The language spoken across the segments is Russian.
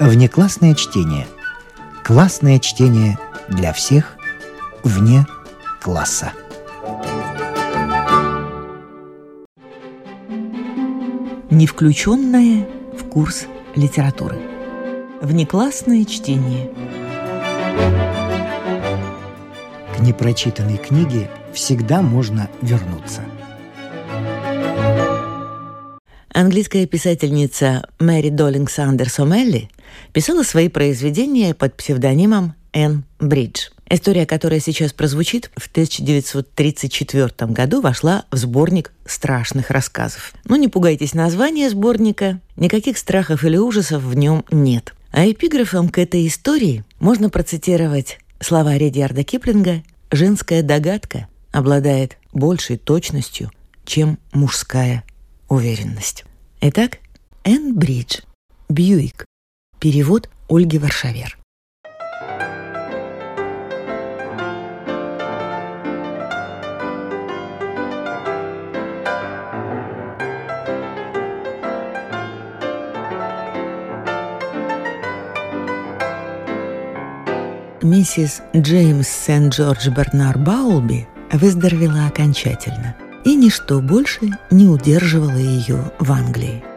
Внеклассное чтение. Классное чтение для всех вне класса. Не включенное в курс литературы. Внеклассное чтение. К непрочитанной книге всегда можно вернуться. Английская писательница Мэри Доллинг Сандерс О'Мелли писала свои произведения под псевдонимом Энн Бридж. История, которая сейчас прозвучит, в 1934 году вошла в сборник страшных рассказов. Но не пугайтесь названия сборника, никаких страхов или ужасов в нем нет. А эпиграфом к этой истории можно процитировать слова Редиарда Киплинга «Женская догадка обладает большей точностью, чем мужская уверенность». Итак, Энн Бридж, Бьюик. Перевод Ольги Варшавер. Миссис Джеймс Сент-Джордж Бернар Баулби выздоровела окончательно, и ничто больше не удерживало ее в Англии.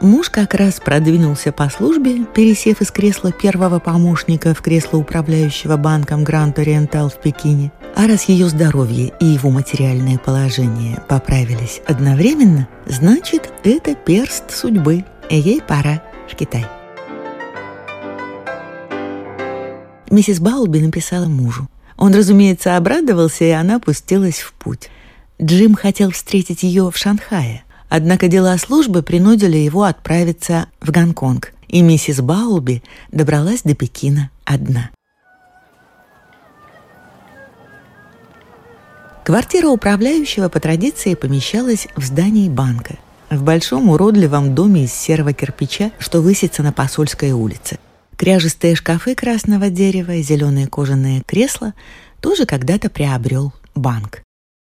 Муж как раз продвинулся по службе, пересев из кресла первого помощника в кресло управляющего банком Гранд Ориентал в Пекине. А раз ее здоровье и его материальное положение поправились одновременно, значит, это перст судьбы, ей пора в Китай. Миссис Баулби написала мужу. Он, разумеется, обрадовался, и она пустилась в путь. Джим хотел встретить ее в Шанхае, однако дела службы принудили его отправиться в Гонконг, и миссис Баулби добралась до Пекина одна. Квартира управляющего по традиции помещалась в здании банка, в большом уродливом доме из серого кирпича, что высится на Посольской улице – Кряжестые шкафы красного дерева и зеленые кожаные кресла тоже когда-то приобрел банк.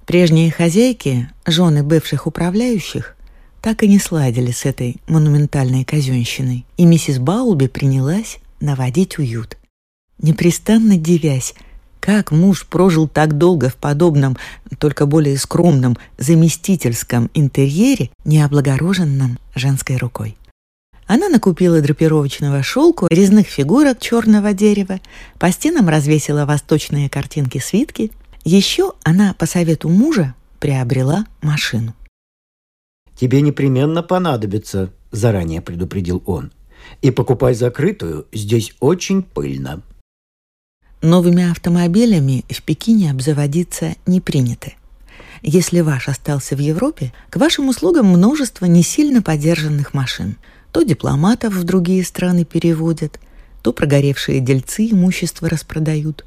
Прежние хозяйки, жены бывших управляющих, так и не сладили с этой монументальной казенщиной, и миссис Баулби принялась наводить уют. Непрестанно дивясь, как муж прожил так долго в подобном, только более скромном, заместительском интерьере, не облагороженном женской рукой. Она накупила драпировочного шелку, резных фигурок черного дерева, по стенам развесила восточные картинки-свитки. Еще она, по совету мужа, приобрела машину. «Тебе непременно понадобится», — заранее предупредил он. «И покупай закрытую, здесь очень пыльно». Новыми автомобилями в Пекине обзаводиться не принято. Если ваш остался в Европе, к вашим услугам множество не сильно подержанных машин – то дипломатов в другие страны переводят, то прогоревшие дельцы имущество распродают,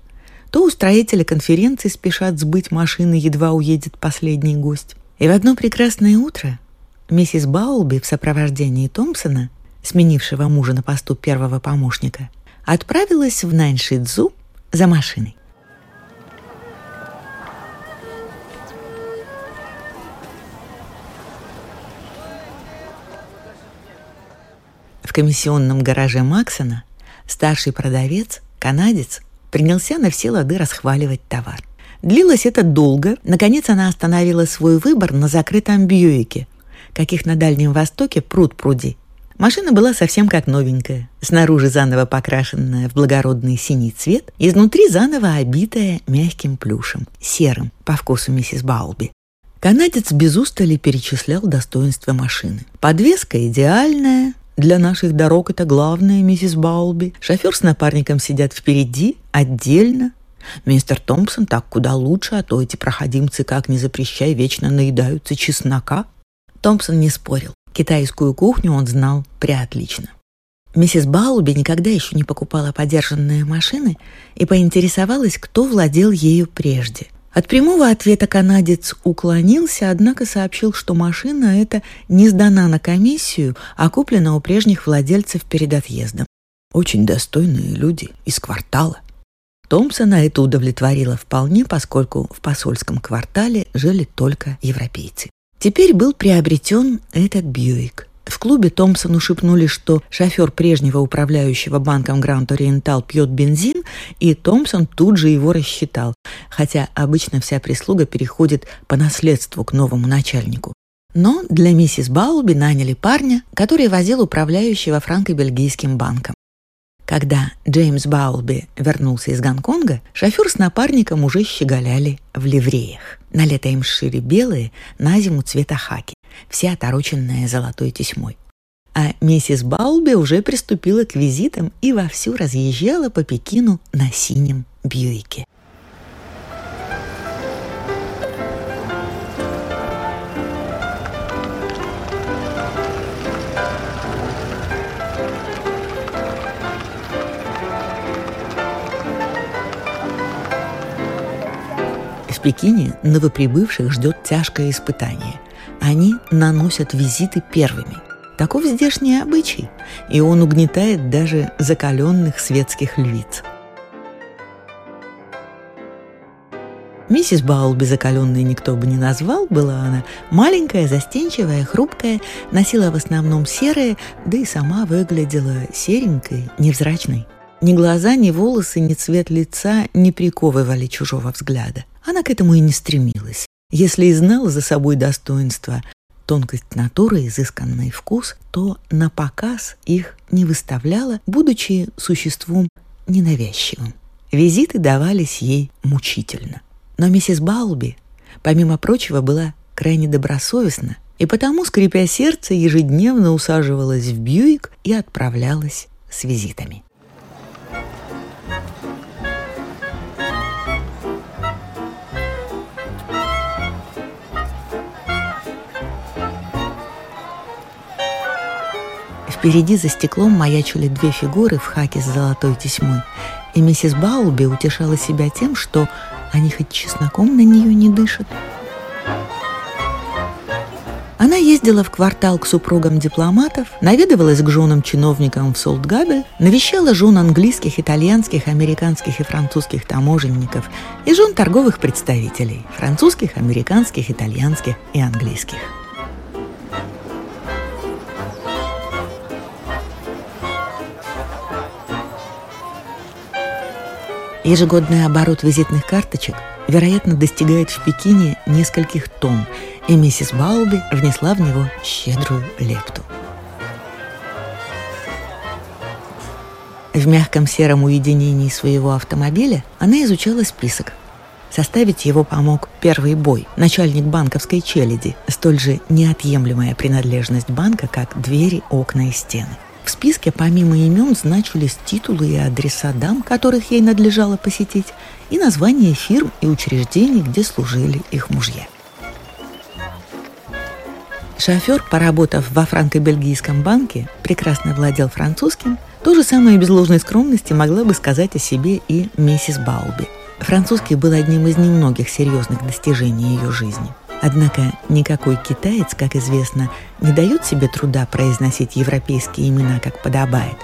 то устроители конференции спешат сбыть машины, едва уедет последний гость. И в одно прекрасное утро миссис Баулби в сопровождении Томпсона, сменившего мужа на посту первого помощника, отправилась в Наньшидзу за машиной. комиссионном гараже Максона старший продавец, канадец, принялся на все лады расхваливать товар. Длилось это долго. Наконец она остановила свой выбор на закрытом Бьюике, каких на Дальнем Востоке пруд пруди. Машина была совсем как новенькая, снаружи заново покрашенная в благородный синий цвет, изнутри заново обитая мягким плюшем, серым, по вкусу миссис Баулби. Канадец без устали перечислял достоинства машины. Подвеска идеальная, для наших дорог это главное, миссис Баулби. Шофер с напарником сидят впереди, отдельно. Мистер Томпсон так куда лучше, а то эти проходимцы, как не запрещай, вечно наедаются чеснока. Томпсон не спорил. Китайскую кухню он знал преотлично. Миссис Баулби никогда еще не покупала подержанные машины и поинтересовалась, кто владел ею прежде. От прямого ответа канадец уклонился, однако сообщил, что машина эта не сдана на комиссию, а куплена у прежних владельцев перед отъездом. Очень достойные люди из квартала. Томпсона это удовлетворило вполне, поскольку в посольском квартале жили только европейцы. Теперь был приобретен этот Бьюик. В клубе Томпсону шепнули, что шофер прежнего управляющего банком Гранд Ориентал пьет бензин, и Томпсон тут же его рассчитал, хотя обычно вся прислуга переходит по наследству к новому начальнику. Но для миссис Баулби наняли парня, который возил управляющего франко-бельгийским банком. Когда Джеймс Баулби вернулся из Гонконга, шофер с напарником уже щеголяли в ливреях. На лето им сшили белые, на зиму цвета хаки, все отороченные золотой тесьмой. А миссис Баулби уже приступила к визитам и вовсю разъезжала по Пекину на синем Бьюике. Пекине новоприбывших ждет тяжкое испытание. Они наносят визиты первыми. Таков здешний обычай, и он угнетает даже закаленных светских львиц. Миссис Баулби закаленной никто бы не назвал, была она маленькая, застенчивая, хрупкая, носила в основном серое, да и сама выглядела серенькой, невзрачной. Ни глаза, ни волосы, ни цвет лица не приковывали чужого взгляда. Она к этому и не стремилась. Если и знала за собой достоинства, тонкость натуры, изысканный вкус, то на показ их не выставляла, будучи существом ненавязчивым. Визиты давались ей мучительно. Но миссис Балби, помимо прочего, была крайне добросовестна и потому, скрипя сердце, ежедневно усаживалась в Бьюик и отправлялась с визитами. Впереди за стеклом маячили две фигуры в хаке с золотой тесьмой, и миссис Баулби утешала себя тем, что они хоть чесноком на нее не дышат. Она ездила в квартал к супругам дипломатов, наведывалась к женам-чиновникам в Солтгабель, навещала жен английских, итальянских, американских и французских таможенников и жен торговых представителей – французских, американских, итальянских и английских. Ежегодный оборот визитных карточек, вероятно, достигает в Пекине нескольких тонн, и миссис Бауби внесла в него щедрую лепту. В мягком сером уединении своего автомобиля она изучала список. Составить его помог первый бой, начальник банковской челяди, столь же неотъемлемая принадлежность банка, как двери, окна и стены. В списке помимо имен значились титулы и адреса дам, которых ей надлежало посетить, и названия фирм и учреждений, где служили их мужья. Шофер, поработав во франко-бельгийском банке, прекрасно владел французским. То же самое без ложной скромности могла бы сказать о себе и миссис Баулби. Французский был одним из немногих серьезных достижений ее жизни – Однако никакой китаец, как известно, не дает себе труда произносить европейские имена как подобает.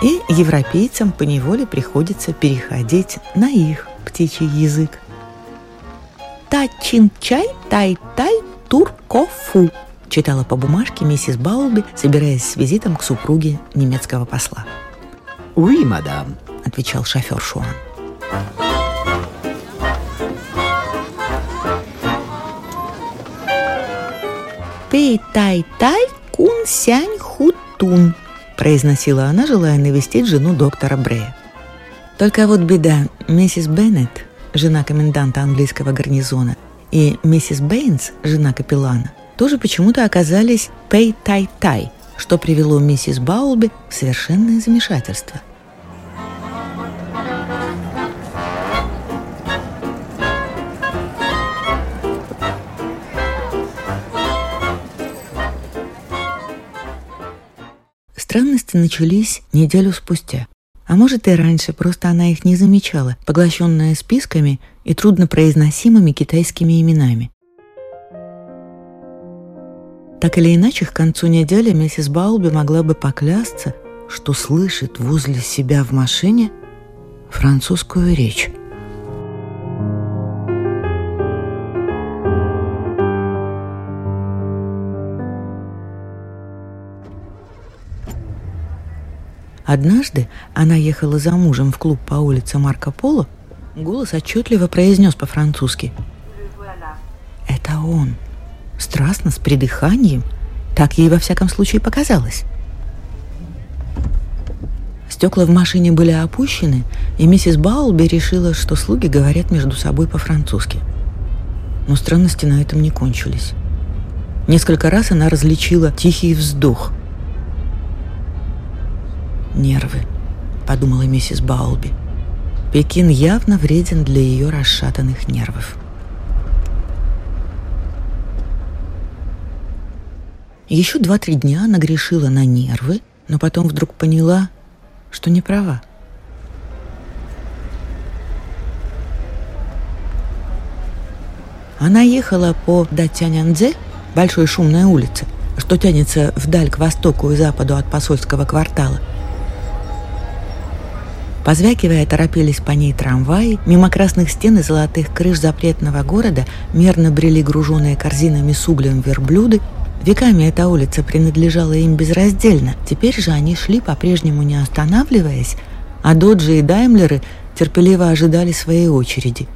И европейцам поневоле приходится переходить на их птичий язык. Та-чин-чай, тай-тай, тур-ко-фу, читала по бумажке миссис Баулби, собираясь с визитом к супруге немецкого посла. «Уи, мадам», — отвечал шофер Шуан. «Пей-тай-тай кун сянь хутун», произносила она, желая навестить жену доктора Брея. Только вот беда, миссис Беннет, жена коменданта английского гарнизона, и миссис Бэйнс, жена капеллана, тоже почему-то оказались «пей-тай-тай», что привело миссис Баулби в совершенное замешательство – Странности начались неделю спустя. А может и раньше, просто она их не замечала, поглощенная списками и труднопроизносимыми китайскими именами. Так или иначе, к концу недели миссис Баулби могла бы поклясться, что слышит возле себя в машине французскую речь. Однажды она ехала за мужем в клуб по улице Марко Поло, голос отчетливо произнес по-французски. «Это он!» Страстно, с придыханием. Так ей во всяком случае показалось. Стекла в машине были опущены, и миссис Баулби решила, что слуги говорят между собой по-французски. Но странности на этом не кончились. Несколько раз она различила тихий вздох. «Нервы», — подумала миссис Баулби. «Пекин явно вреден для ее расшатанных нервов». Еще два-три дня она грешила на нервы, но потом вдруг поняла, что не права. Она ехала по Датянянзе, большой шумной улице, что тянется вдаль к востоку и западу от посольского квартала. Позвякивая, торопились по ней трамваи, мимо красных стен и золотых крыш запретного города мерно брели груженные корзинами с углем верблюды, Веками эта улица принадлежала им безраздельно. Теперь же они шли, по-прежнему не останавливаясь, а доджи и даймлеры терпеливо ожидали своей очереди.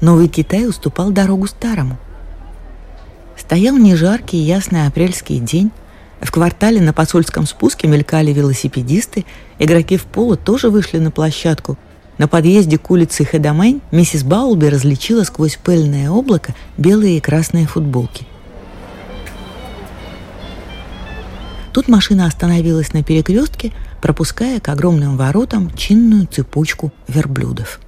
Новый Китай уступал дорогу старому. Стоял нежаркий ясный апрельский день. В квартале на посольском спуске мелькали велосипедисты, игроки в поло тоже вышли на площадку. На подъезде к улице Хедамейн миссис Баулби различила сквозь пыльное облако белые и красные футболки. Тут машина остановилась на перекрестке, пропуская к огромным воротам чинную цепочку верблюдов.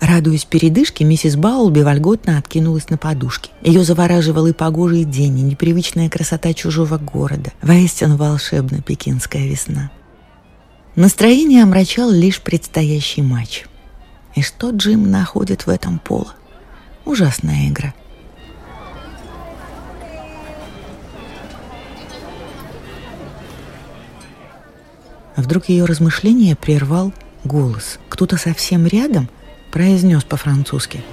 Радуясь передышке, миссис Баулби вольготно откинулась на подушке. Ее завораживал и погожий день, и непривычная красота чужого города. Воистину волшебна пекинская весна. Настроение омрачал лишь предстоящий матч. И что Джим находит в этом поло? Ужасная игра – вдруг ее размышление прервал голос. Кто-то совсем рядом произнес по-французски.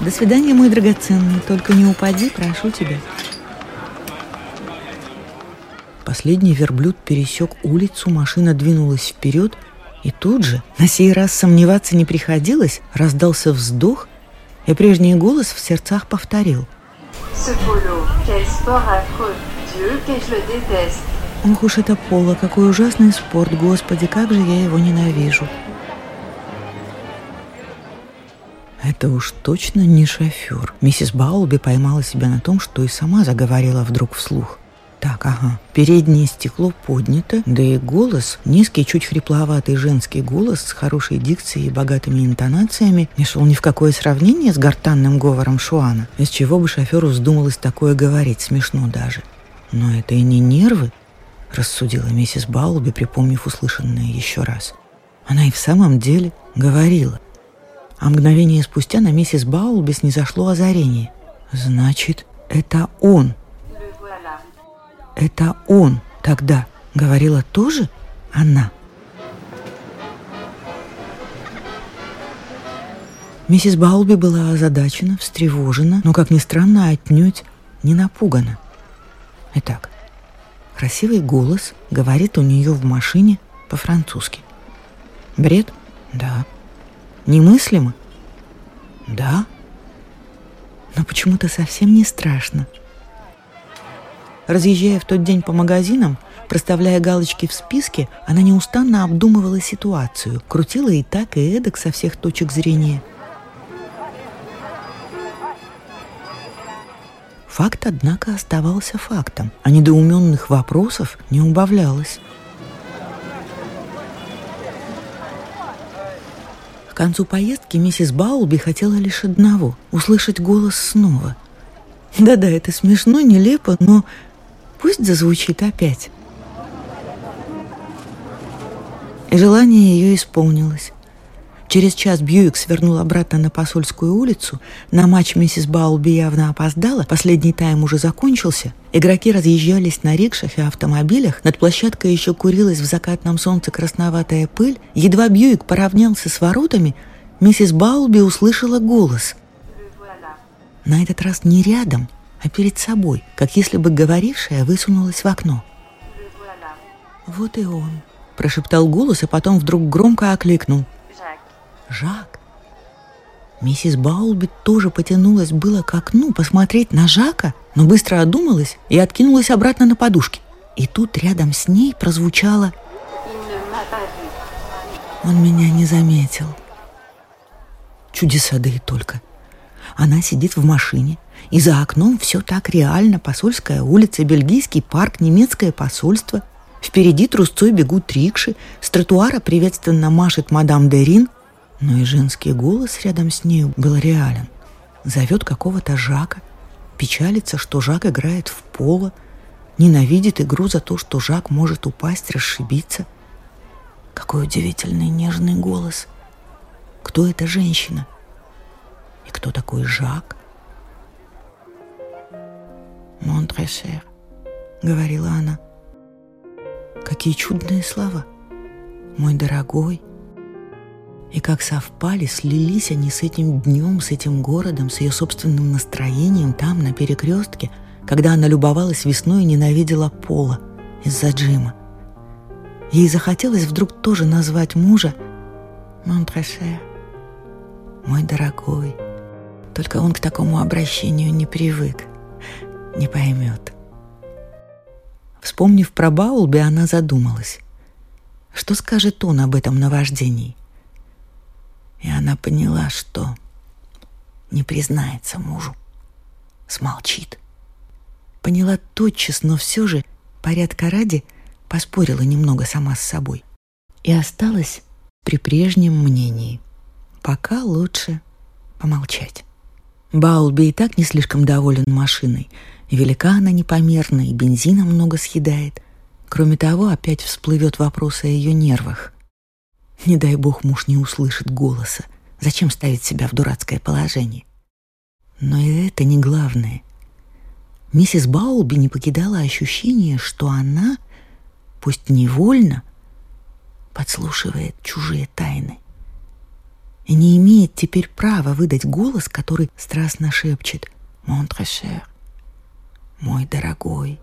До свидания, мой драгоценный. Только не упади, прошу тебя. Последний верблюд пересек улицу, машина двинулась вперед, и тут же, на сей раз сомневаться не приходилось, раздался вздох, и прежний голос в сердцах повторил – Ce polo, quel sport affreux. Dieu, que je le déteste. Ох уж это поло, какой ужасный спорт, господи, как же я его ненавижу. Это уж точно не шофер. Миссис Баулби поймала себя на том, что и сама заговорила вдруг вслух. Так, ага. Переднее стекло поднято, да и голос, низкий, чуть хрипловатый женский голос с хорошей дикцией и богатыми интонациями, не шел ни в какое сравнение с гортанным говором Шуана. Из чего бы шоферу вздумалось такое говорить, смешно даже. Но это и не нервы, рассудила миссис Баулби, припомнив услышанное еще раз. Она и в самом деле говорила. А мгновение спустя на миссис Баулби снизошло озарение. Значит, это он — это он тогда говорила тоже она. Миссис Баулби была озадачена, встревожена, но, как ни странно, отнюдь не напугана. Итак, красивый голос говорит у нее в машине по-французски. Бред? Да. Немыслимо? Да. Но почему-то совсем не страшно – Разъезжая в тот день по магазинам, проставляя галочки в списке, она неустанно обдумывала ситуацию, крутила и так, и эдак со всех точек зрения. Факт, однако, оставался фактом, а недоуменных вопросов не убавлялось. К концу поездки миссис Баулби хотела лишь одного — услышать голос снова. Да-да, это смешно, нелепо, но Пусть зазвучит опять. И желание ее исполнилось. Через час Бьюик свернул обратно на посольскую улицу. На матч миссис Баулби явно опоздала. Последний тайм уже закончился. Игроки разъезжались на рикшах и автомобилях. Над площадкой еще курилась в закатном солнце красноватая пыль. Едва Бьюик поравнялся с воротами, миссис Баулби услышала голос. На этот раз не рядом, а перед собой, как если бы говорившая высунулась в окно. «Вот и он», – прошептал голос, а потом вдруг громко окликнул. «Жак». Миссис Баулби тоже потянулась было к окну посмотреть на Жака, но быстро одумалась и откинулась обратно на подушки. И тут рядом с ней прозвучало «Он меня не заметил». Чудеса да и только. Она сидит в машине, и за окном все так реально. Посольская улица, бельгийский парк, немецкое посольство. Впереди трусцой бегут рикши, с тротуара приветственно машет мадам Дерин, но и женский голос рядом с нею был реален. Зовет какого-то Жака, печалится, что Жак играет в поло, ненавидит игру за то, что Жак может упасть, расшибиться. Какой удивительный нежный голос. Кто эта женщина? И кто такой Жак? «Монтрешер», — говорила она. Какие чудные слова. «Мой дорогой», и как совпали, слились они с этим днем, с этим городом, с ее собственным настроением там, на перекрестке, когда она любовалась весной и ненавидела Пола из-за Джима. Ей захотелось вдруг тоже назвать мужа «Монтраше», «Мой дорогой». Только он к такому обращению не привык, не поймет. Вспомнив про Баулби, она задумалась. Что скажет он об этом наваждении? И она поняла, что не признается мужу, смолчит. Поняла тотчас, но все же, порядка ради, поспорила немного сама с собой. И осталась при прежнем мнении. Пока лучше помолчать. Баулби и так не слишком доволен машиной. Велика она непомерна, и бензина много съедает. Кроме того, опять всплывет вопрос о ее нервах. Не дай бог муж не услышит голоса. Зачем ставить себя в дурацкое положение? Но и это не главное. Миссис Баулби не покидала ощущение, что она, пусть невольно, подслушивает чужие тайны и не имеет теперь права выдать голос, который страстно шепчет «Монтрешер», «Мой дорогой»,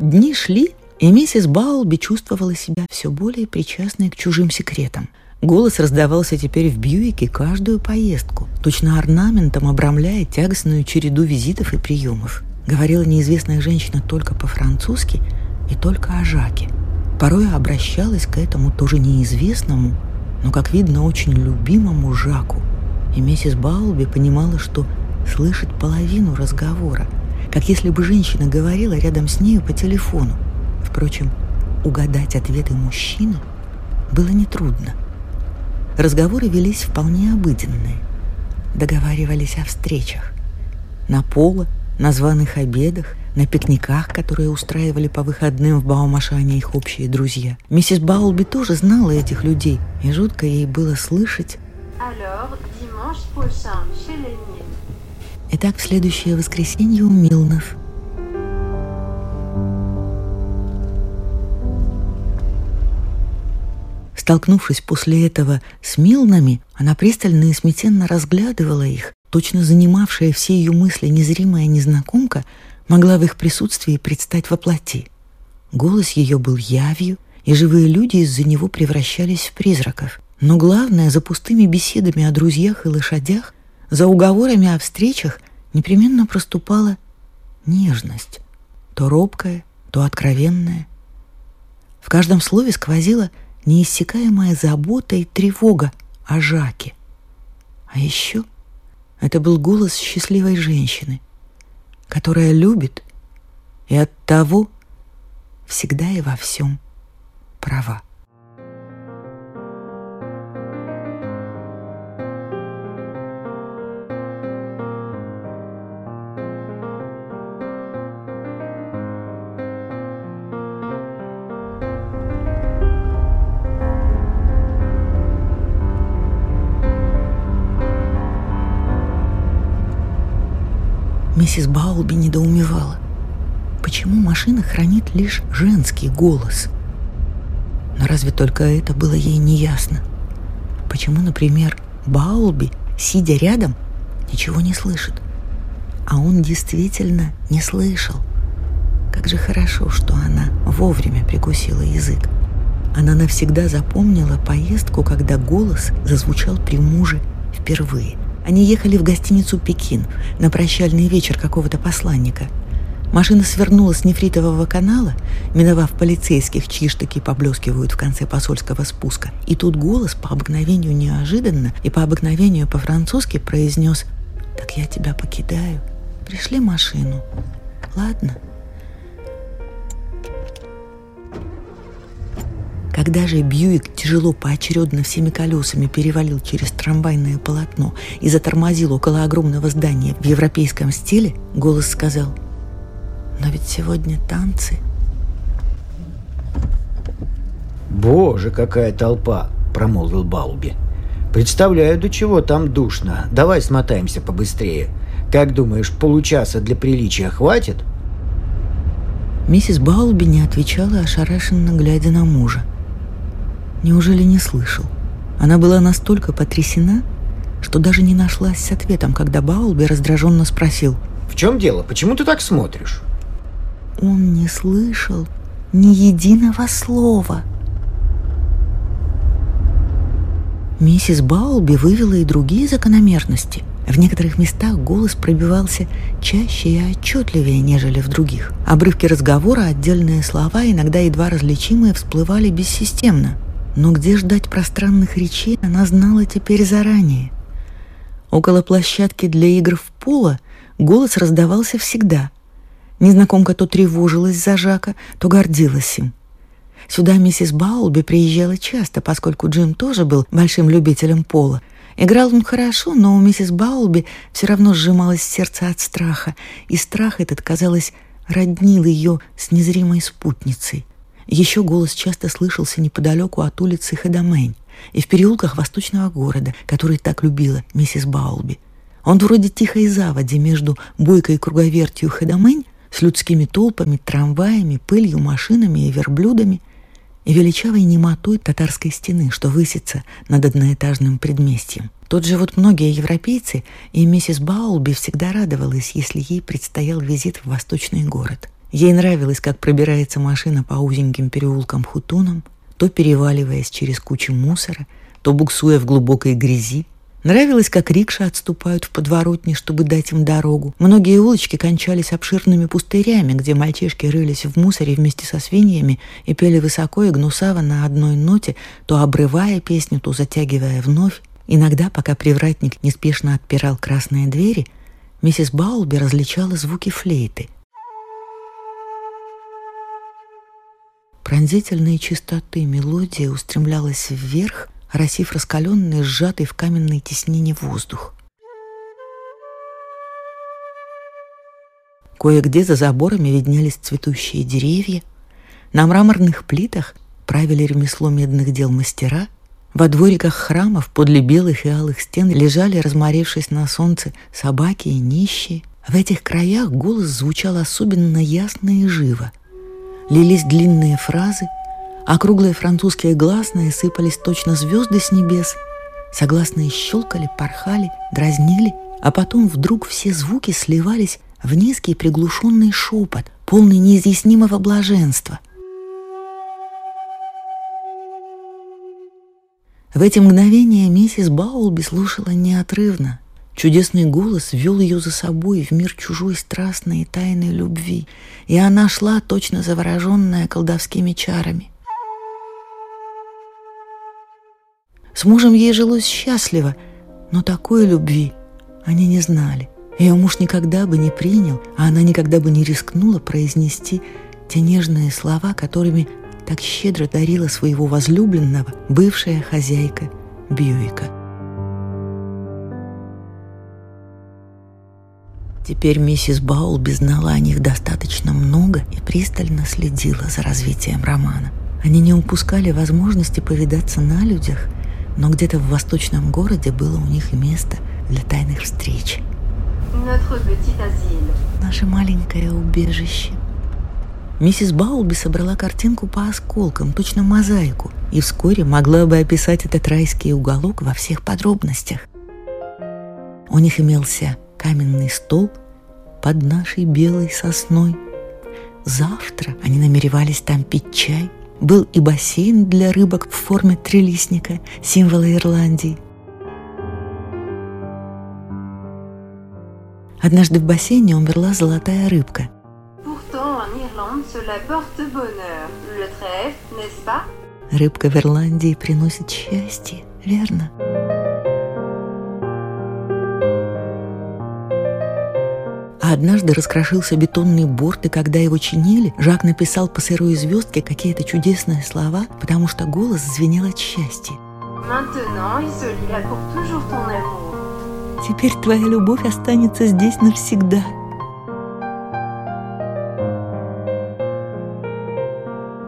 Дни шли, и миссис Баулби чувствовала себя все более причастной к чужим секретам. Голос раздавался теперь в Бьюике каждую поездку, точно орнаментом обрамляя тягостную череду визитов и приемов. Говорила неизвестная женщина только по-французски и только о Жаке. Порой обращалась к этому тоже неизвестному, но, как видно, очень любимому Жаку. И миссис Баулби понимала, что слышит половину разговора – как если бы женщина говорила рядом с нею по телефону. Впрочем, угадать ответы мужчины было нетрудно. Разговоры велись вполне обыденные. Договаривались о встречах. На поло, на званых обедах, на пикниках, которые устраивали по выходным в Баумашане их общие друзья. Миссис Баулби тоже знала этих людей, и жутко ей было слышать Alors, Итак, в следующее воскресенье у Милнов. Столкнувшись после этого с Милнами, она пристально и смятенно разглядывала их. Точно занимавшая все ее мысли незримая незнакомка могла в их присутствии предстать во плоти. Голос ее был явью, и живые люди из-за него превращались в призраков. Но главное, за пустыми беседами о друзьях и лошадях, за уговорами о встречах непременно проступала нежность, то робкая, то откровенная. В каждом слове сквозила неиссякаемая забота и тревога о Жаке. А еще это был голос счастливой женщины, которая любит и от того всегда и во всем права. Миссис Баулби недоумевала. Почему машина хранит лишь женский голос? Но разве только это было ей неясно? Почему, например, Баулби, сидя рядом, ничего не слышит? А он действительно не слышал. Как же хорошо, что она вовремя прикусила язык. Она навсегда запомнила поездку, когда голос зазвучал при муже впервые. Они ехали в гостиницу «Пекин» на прощальный вечер какого-то посланника. Машина свернула с нефритового канала, миновав полицейских, чьи штыки поблескивают в конце посольского спуска. И тут голос по обыкновению неожиданно и по обыкновению по-французски произнес «Так я тебя покидаю. Пришли машину. Ладно?» Когда же Бьюик тяжело поочередно всеми колесами перевалил через трамвайное полотно и затормозил около огромного здания в европейском стиле, голос сказал «Но ведь сегодня танцы». «Боже, какая толпа!» – промолвил Балби. «Представляю, до чего там душно. Давай смотаемся побыстрее. Как думаешь, получаса для приличия хватит?» Миссис Балби не отвечала, ошарашенно глядя на мужа – Неужели не слышал? Она была настолько потрясена, что даже не нашлась с ответом, когда Баулби раздраженно спросил. «В чем дело? Почему ты так смотришь?» Он не слышал ни единого слова. Миссис Баулби вывела и другие закономерности. В некоторых местах голос пробивался чаще и отчетливее, нежели в других. Обрывки разговора, отдельные слова, иногда едва различимые, всплывали бессистемно – но где ждать пространных речей, она знала теперь заранее. Около площадки для игр в поло голос раздавался всегда. Незнакомка то тревожилась за Жака, то гордилась им. Сюда миссис Баулби приезжала часто, поскольку Джим тоже был большим любителем пола. Играл он хорошо, но у миссис Баулби все равно сжималось сердце от страха, и страх этот, казалось, роднил ее с незримой спутницей. Еще голос часто слышался неподалеку от улицы Хедамейн и в переулках восточного города, который так любила миссис Баулби. Он вроде тихой заводи между бойкой круговертью Хедамейн с людскими толпами, трамваями, пылью, машинами и верблюдами и величавой немотой татарской стены, что высится над одноэтажным предместьем. Тот же вот многие европейцы и миссис Баулби всегда радовалась, если ей предстоял визит в восточный город – Ей нравилось, как пробирается машина по узеньким переулкам Хутунам, то переваливаясь через кучу мусора, то буксуя в глубокой грязи. Нравилось, как рикши отступают в подворотни, чтобы дать им дорогу. Многие улочки кончались обширными пустырями, где мальчишки рылись в мусоре вместе со свиньями и пели высоко и гнусаво на одной ноте, то обрывая песню, то затягивая вновь. Иногда, пока привратник неспешно отпирал красные двери, миссис Баулби различала звуки флейты. Пронзительной чистоты мелодия устремлялась вверх, росив раскаленный, сжатый в каменной теснине воздух. Кое-где за заборами виднелись цветущие деревья. На мраморных плитах правили ремесло медных дел мастера. Во двориках храмов подле белых и алых стен лежали, разморившись на солнце, собаки и нищие. В этих краях голос звучал особенно ясно и живо — лились длинные фразы, а круглые французские гласные сыпались точно звезды с небес. Согласные щелкали, порхали, дразнили, а потом вдруг все звуки сливались в низкий приглушенный шепот, полный неизъяснимого блаженства. В эти мгновения миссис Баулби слушала неотрывно, Чудесный голос вел ее за собой в мир чужой страстной и тайной любви, и она шла, точно завороженная колдовскими чарами. С мужем ей жилось счастливо, но такой любви они не знали. Ее муж никогда бы не принял, а она никогда бы не рискнула произнести те нежные слова, которыми так щедро дарила своего возлюбленного бывшая хозяйка Бьюика. Теперь миссис Баулби знала о них достаточно много и пристально следила за развитием романа. Они не упускали возможности повидаться на людях, но где-то в восточном городе было у них место для тайных встреч. Наше маленькое убежище. Миссис Баулби собрала картинку по осколкам, точно мозаику, и вскоре могла бы описать этот райский уголок во всех подробностях. У них имелся каменный стол под нашей белой сосной. Завтра они намеревались там пить чай. Был и бассейн для рыбок в форме трелисника, символа Ирландии. Однажды в бассейне умерла золотая рыбка. Рыбка в Ирландии приносит счастье, верно? А однажды раскрошился бетонный борт, и когда его чинили, Жак написал по сырой звездке какие-то чудесные слова, потому что голос звенел от счастья. Теперь твоя любовь останется здесь навсегда.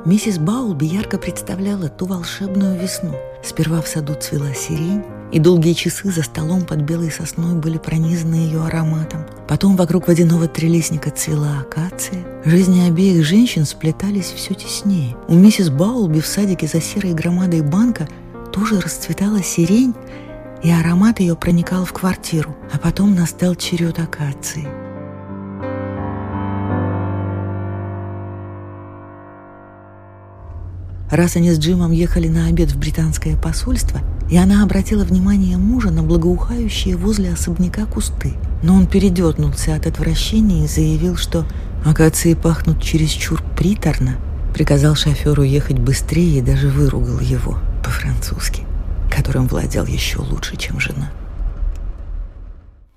Миссис Баулби ярко представляла ту волшебную весну. Сперва в саду цвела сирень, и долгие часы за столом под белой сосной были пронизаны ее ароматом. Потом вокруг водяного трелесника цвела акация. Жизни обеих женщин сплетались все теснее. У миссис Баулби в садике за серой громадой банка тоже расцветала сирень, и аромат ее проникал в квартиру, а потом настал черед акации. Раз они с Джимом ехали на обед в британское посольство, и она обратила внимание мужа на благоухающие возле особняка кусты. Но он передернулся от отвращения и заявил, что акации пахнут чересчур приторно, приказал шоферу ехать быстрее и даже выругал его по-французски которым владел еще лучше, чем жена.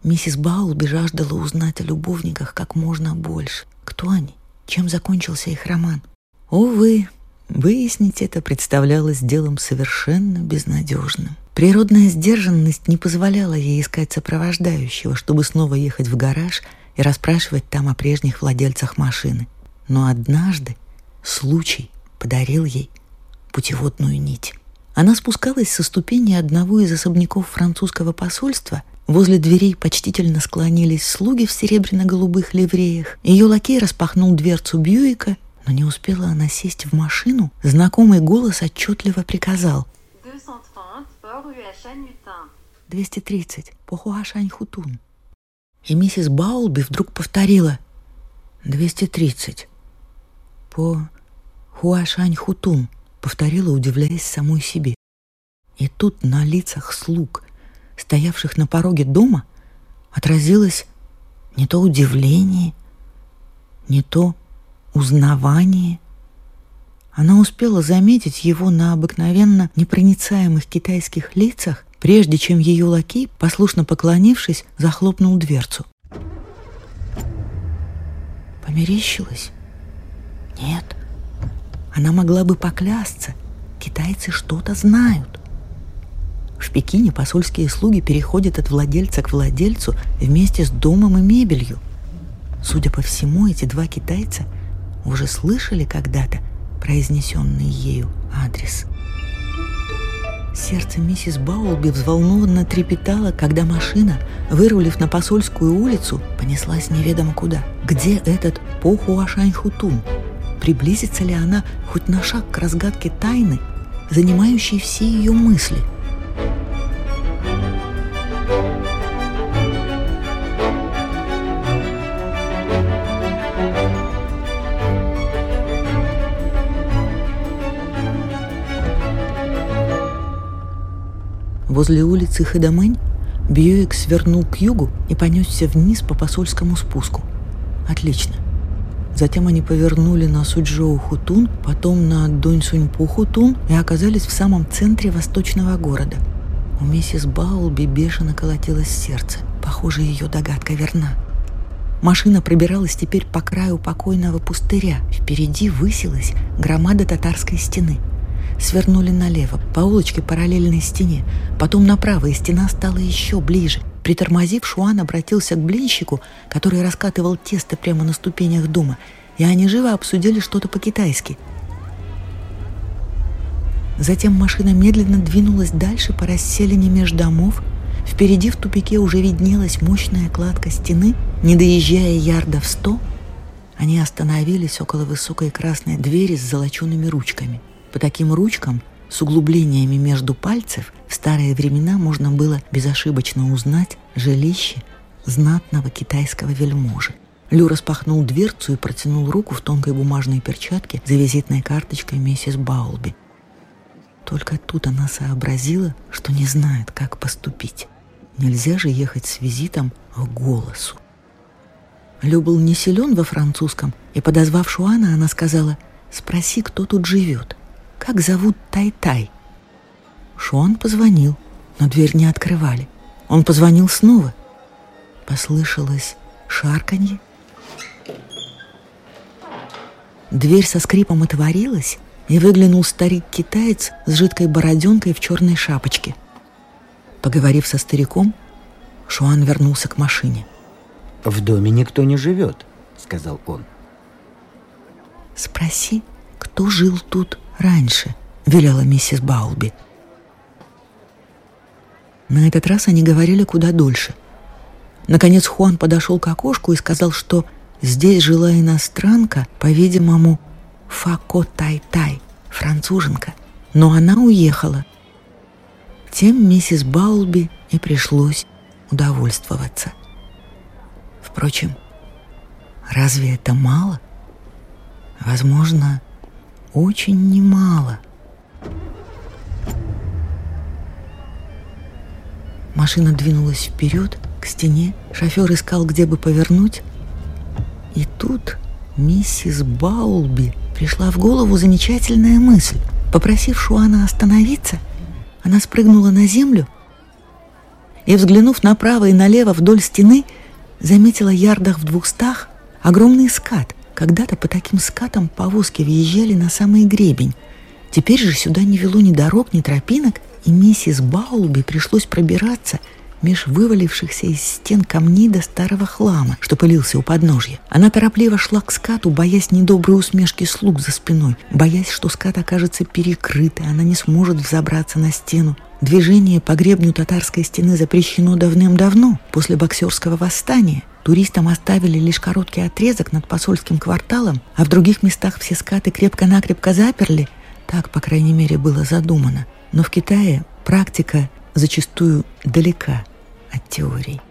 Миссис Баулби жаждала узнать о любовниках как можно больше. Кто они? Чем закончился их роман? Увы, выяснить это представлялось делом совершенно безнадежным. Природная сдержанность не позволяла ей искать сопровождающего, чтобы снова ехать в гараж и расспрашивать там о прежних владельцах машины. Но однажды случай подарил ей путеводную нить. Она спускалась со ступени одного из особняков французского посольства. Возле дверей почтительно склонились слуги в серебряно-голубых ливреях. Ее лакей распахнул дверцу Бьюика, но не успела она сесть в машину. Знакомый голос отчетливо приказал. 230, по Хуашань-Хутун. И миссис Баулби вдруг повторила 230, по Хуашань-Хутун повторила, удивляясь самой себе. И тут на лицах слуг, стоявших на пороге дома, отразилось не то удивление, не то узнавание. Она успела заметить его на обыкновенно непроницаемых китайских лицах, прежде чем ее лакей, послушно поклонившись, захлопнул дверцу. Померещилась? Нет. Она могла бы поклясться. Китайцы что-то знают. В Пекине посольские слуги переходят от владельца к владельцу вместе с домом и мебелью. Судя по всему, эти два китайца уже слышали когда-то произнесенный ею адрес. Сердце миссис Баулби взволнованно трепетало, когда машина, вырулив на посольскую улицу, понеслась неведомо куда. Где этот Похуашаньхутун? Приблизится ли она хоть на шаг к разгадке тайны, занимающей все ее мысли? Возле улицы Хедамэнь Бьюик свернул к югу и понесся вниз по посольскому спуску. Отлично. Затем они повернули на Суджоу-Хутун, потом на Дуньсуньпу-Хутун и оказались в самом центре восточного города. У миссис Баулби бешено колотилось сердце. Похоже, ее догадка верна. Машина пробиралась теперь по краю покойного пустыря. Впереди высилась громада татарской стены. Свернули налево, по улочке параллельной стене. Потом направо, и стена стала еще ближе. Притормозив, Шуан обратился к блинщику, который раскатывал тесто прямо на ступенях дома, и они живо обсудили что-то по-китайски. Затем машина медленно двинулась дальше по расселине меж домов, Впереди в тупике уже виднелась мощная кладка стены. Не доезжая ярдов сто, они остановились около высокой красной двери с золочеными ручками. По таким ручкам с углублениями между пальцев в старые времена можно было безошибочно узнать жилище знатного китайского вельможи. Лю распахнул дверцу и протянул руку в тонкой бумажной перчатке за визитной карточкой миссис Баулби. Только тут она сообразила, что не знает, как поступить. Нельзя же ехать с визитом в голосу. Лю был не силен во французском, и, подозвав Шуана, она сказала, «Спроси, кто тут живет. Как зовут Тай-Тай?» Шуан позвонил, но дверь не открывали. Он позвонил снова. Послышалось шарканье. Дверь со скрипом отворилась, и выглянул старик-китаец с жидкой бороденкой в черной шапочке. Поговорив со стариком, Шуан вернулся к машине. «В доме никто не живет», — сказал он. «Спроси, кто жил тут раньше», — велела миссис Баулби. На этот раз они говорили куда дольше. Наконец Хуан подошел к окошку и сказал, что здесь жила иностранка, по-видимому, Фако Тай-Тай, француженка, но она уехала. Тем миссис Баулби и пришлось удовольствоваться. Впрочем, разве это мало? Возможно, очень немало. Машина двинулась вперед, к стене. Шофер искал, где бы повернуть. И тут миссис Баулби пришла в голову замечательная мысль. Попросив Шуана остановиться, она спрыгнула на землю и, взглянув направо и налево вдоль стены, заметила ярдах в двухстах огромный скат. Когда-то по таким скатам повозки въезжали на самый гребень. Теперь же сюда не вело ни дорог, ни тропинок, и миссис Баулби пришлось пробираться – меж вывалившихся из стен камней до старого хлама, что пылился у подножья. Она торопливо шла к скату, боясь недоброй усмешки слуг за спиной, боясь, что скат окажется перекрыт, и она не сможет взобраться на стену. Движение по гребню татарской стены запрещено давным-давно, после боксерского восстания. Туристам оставили лишь короткий отрезок над посольским кварталом, а в других местах все скаты крепко-накрепко заперли. Так, по крайней мере, было задумано. Но в Китае практика зачастую далека от теорий.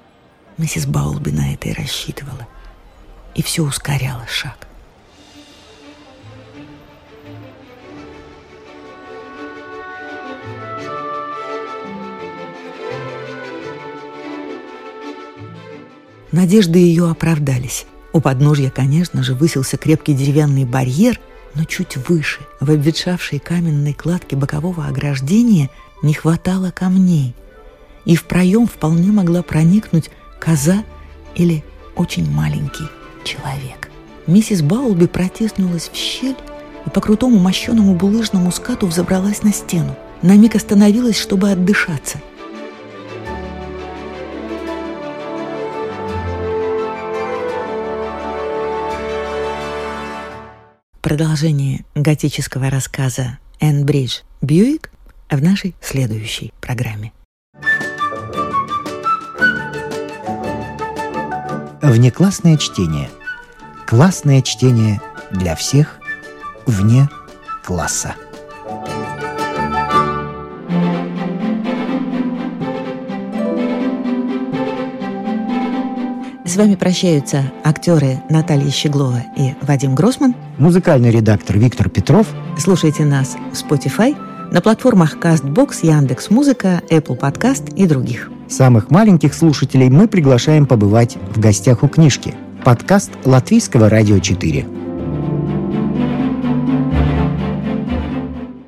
Миссис Баулби на это и рассчитывала. И все ускоряло шаг. Надежды ее оправдались. У подножья, конечно же, высился крепкий деревянный барьер, но чуть выше, в обветшавшей каменной кладке бокового ограждения, не хватало камней – и в проем вполне могла проникнуть коза или очень маленький человек. Миссис Баулби протиснулась в щель и по крутому мощеному булыжному скату взобралась на стену. На миг остановилась, чтобы отдышаться. Продолжение готического рассказа «Энн Бридж Бьюик» в нашей следующей программе. Внеклассное чтение. Классное чтение для всех вне класса. С вами прощаются актеры Наталья Щеглова и Вадим Гросман. Музыкальный редактор Виктор Петров. Слушайте нас в Spotify, на платформах CastBox, Яндекс.Музыка, Apple Podcast и других. Самых маленьких слушателей мы приглашаем побывать в гостях у книжки. Подкаст Латвийского радио 4.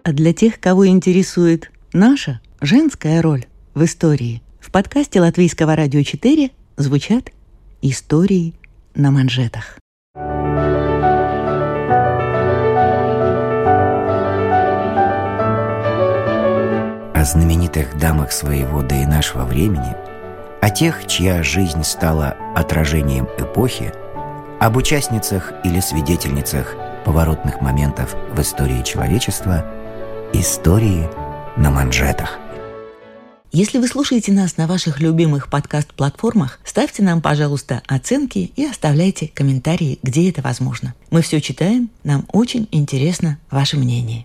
А для тех, кого интересует наша женская роль в истории, в подкасте Латвийского радио 4 звучат истории на манжетах. О знаменитых дамах своего да и нашего времени, о тех, чья жизнь стала отражением эпохи, об участницах или свидетельницах поворотных моментов в истории человечества, истории на манжетах. Если вы слушаете нас на ваших любимых подкаст-платформах, ставьте нам, пожалуйста, оценки и оставляйте комментарии, где это возможно. Мы все читаем, нам очень интересно ваше мнение.